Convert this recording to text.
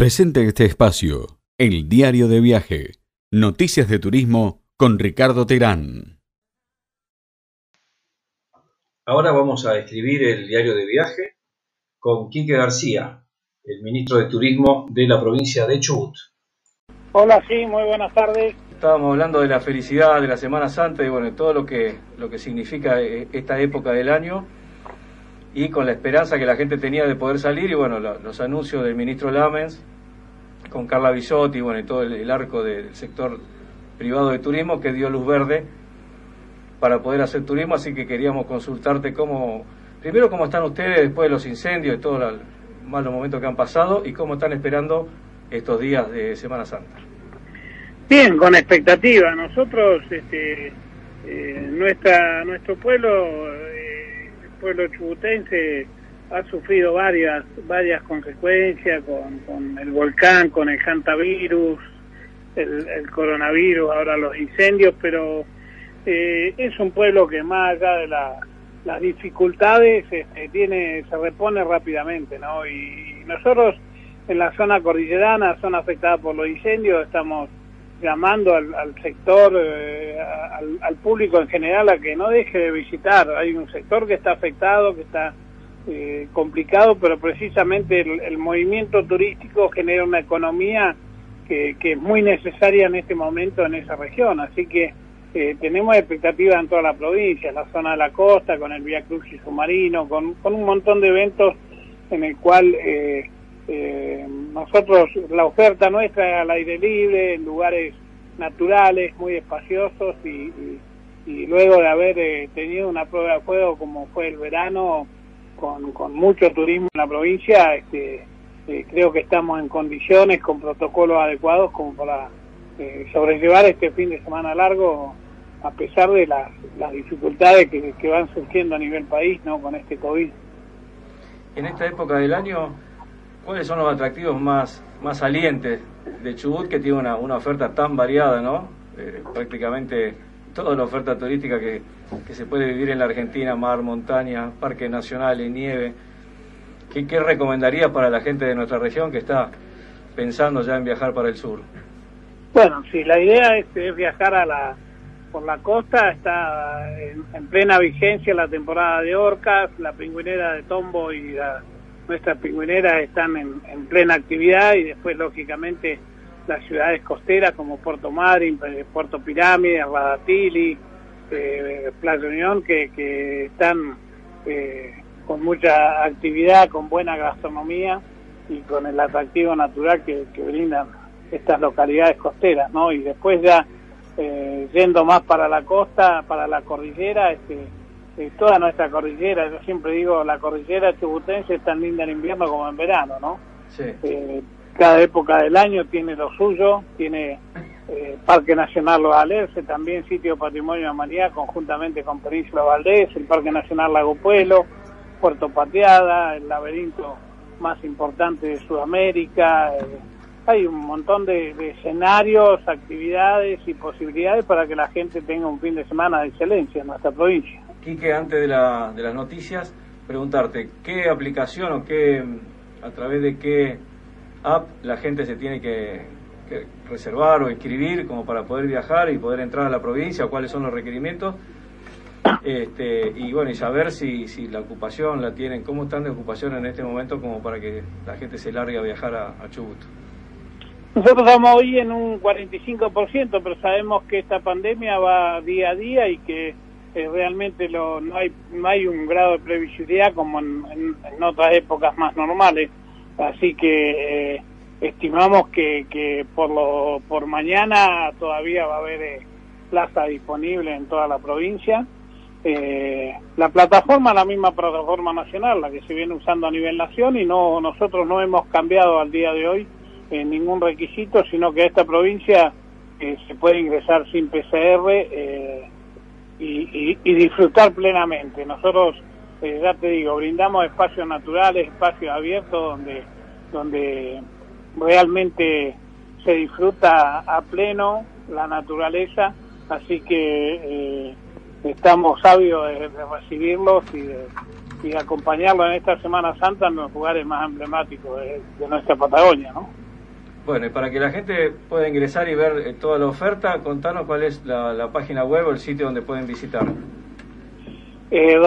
Presente este espacio, el diario de viaje, noticias de turismo con Ricardo Terán. Ahora vamos a escribir el diario de viaje con Quique García, el ministro de Turismo de la provincia de Chubut. Hola, sí, muy buenas tardes. Estábamos hablando de la felicidad de la Semana Santa y bueno, todo lo que, lo que significa eh, esta época del año y con la esperanza que la gente tenía de poder salir y bueno, los anuncios del ministro Lamens con Carla Bisotti bueno, y todo el, arco del sector privado de turismo que dio luz verde para poder hacer turismo, así que queríamos consultarte cómo, primero cómo están ustedes después de los incendios y todos los malos momentos que han pasado y cómo están esperando estos días de Semana Santa. Bien, con expectativa. Nosotros, este, eh, nuestra, nuestro pueblo, eh, el pueblo chubutense, ha sufrido varias varias consecuencias con, el volcán, con el hantavirus, el, coronavirus, ahora los incendios, pero eh, es un pueblo que más allá de las dificultades este, tiene se repone rápidamente, ¿no? Y, nosotros en la zona cordillerana, zona afectada por los incendios, estamos llamando al, sector, eh, al público en general a que no deje de visitar. Hay un sector que está afectado, que está eh, complicado, pero precisamente el, movimiento turístico genera una economía que, es muy necesaria en este momento en esa región. Así que eh, tenemos expectativas en toda la provincia, en la zona de la costa, con el Vía Cruz y Submarino, con, un montón de eventos en el cual eh, nosotros, la oferta nuestra es al aire libre, en lugares naturales, muy espaciosos y, y luego de haber tenido una prueba de fuego como fue el verano, con, con mucho turismo en la provincia, este, eh, creo que estamos en condiciones, con protocolos adecuados como para eh, sobrellevar este fin de semana largo, a pesar de las, las dificultades que, van surgiendo a nivel país ¿no? con este COVID. En esta época del año, ¿cuáles son los atractivos más, más salientes de Chubut, que tiene una, una oferta tan variada, ¿no? Eh, prácticamente toda la oferta turística que, se puede vivir en la Argentina, mar, montaña, parques nacionales, nieve. ¿Qué, ¿Qué recomendarías para la gente de nuestra región que está pensando ya en viajar para el sur? Bueno, sí, la idea es, viajar a la, por la costa, está en, plena vigencia la temporada de orcas, la pingüinera de Tombo y la, nuestras pingüineras están en, en plena actividad y después, lógicamente, las ciudades costeras como Puerto Madryn, eh, Puerto Pirámide, Radatili, eh, Playa Unión, que, están eh, con mucha actividad, con buena gastronomía y con el atractivo natural que, brindan estas localidades costeras, ¿no? Y después ya yendo más para la costa, para la cordillera, este, toda nuestra cordillera, yo siempre digo, la cordillera chubutense es tan linda en invierno como en verano, ¿no? Sí cada época del año tiene lo suyo, tiene eh, Parque Nacional Los Alerce, también Sitio Patrimonio de Humanidad, conjuntamente con Península Valdés, el Parque Nacional Lago Pueblo, Puerto Pateada, el laberinto más importante de Sudamérica. Eh, hay un montón de, escenarios, actividades y posibilidades para que la gente tenga un fin de semana de excelencia en nuestra provincia. Quique, antes de, la, de las noticias, preguntarte, ¿qué aplicación o qué, a través de qué app la gente se tiene que, reservar o inscribir como para poder viajar y poder entrar a la provincia, cuáles son los requerimientos. Este, y bueno, y saber si, si la ocupación la tienen, cómo están de ocupación en este momento como para que la gente se largue a viajar a, Chubut. Nosotros estamos hoy en un 45%, pero sabemos que esta pandemia va día a día y que eh, realmente lo, no, hay, no hay un grado de previsibilidad como en otras épocas más normales. Así que eh, estimamos que, que por, lo, por mañana todavía va a haber eh, plaza disponible en toda la provincia. Eh, la plataforma, la misma plataforma nacional, la que se viene usando a nivel nación y no nosotros no hemos cambiado al día de hoy en ningún requisito, sino que esta provincia se puede ingresar sin PCR y, y, disfrutar plenamente. Nosotros eh, ya te digo, brindamos espacios naturales, espacios abiertos donde, donde realmente se disfruta a pleno la naturaleza, así que eh, estamos sabios de, recibirlos y de, y acompañarlos en esta Semana Santa en los lugares más emblemáticos de, nuestra Patagonia, ¿no? Bueno, y para que la gente pueda ingresar y ver eh, toda la oferta, contanos cuál es la, página web o el sitio donde pueden visitar. Eh,